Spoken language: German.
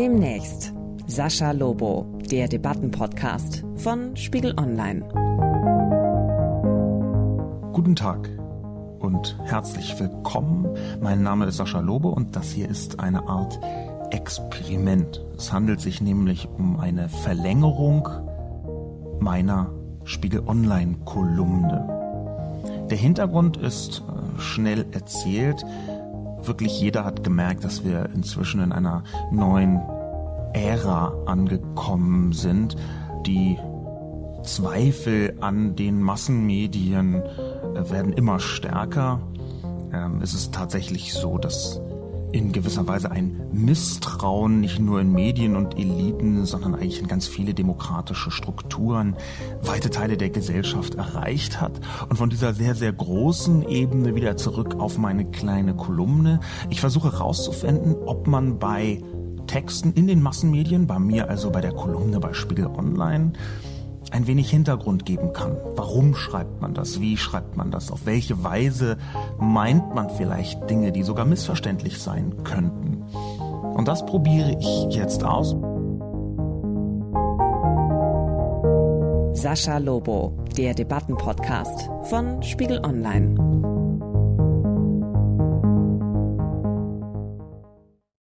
Demnächst Sascha Lobo, der Debattenpodcast von Spiegel Online. Guten Tag und herzlich willkommen. Mein Name ist Sascha Lobo und das hier ist eine Art Experiment. Es handelt sich nämlich um eine Verlängerung meiner Spiegel Online Kolumne. Der Hintergrund ist äh, schnell erzählt. Wirklich jeder hat gemerkt, dass wir inzwischen in einer neuen Ära angekommen sind. Die Zweifel an den Massenmedien äh, werden immer stärker. Ähm, es ist tatsächlich so, dass in gewisser Weise ein Misstrauen nicht nur in Medien und Eliten, sondern eigentlich in ganz viele demokratische Strukturen weite Teile der Gesellschaft erreicht hat. Und von dieser sehr, sehr großen Ebene wieder zurück auf meine kleine Kolumne. Ich versuche herauszufinden, ob man bei Texten in den Massenmedien, bei mir also bei der Kolumne bei Spiegel Online, ein wenig Hintergrund geben kann. Warum schreibt man das? Wie schreibt man das? Auf welche Weise meint man vielleicht Dinge, die sogar missverständlich sein könnten? Und das probiere ich jetzt aus. Sascha Lobo, der Debattenpodcast von Spiegel Online.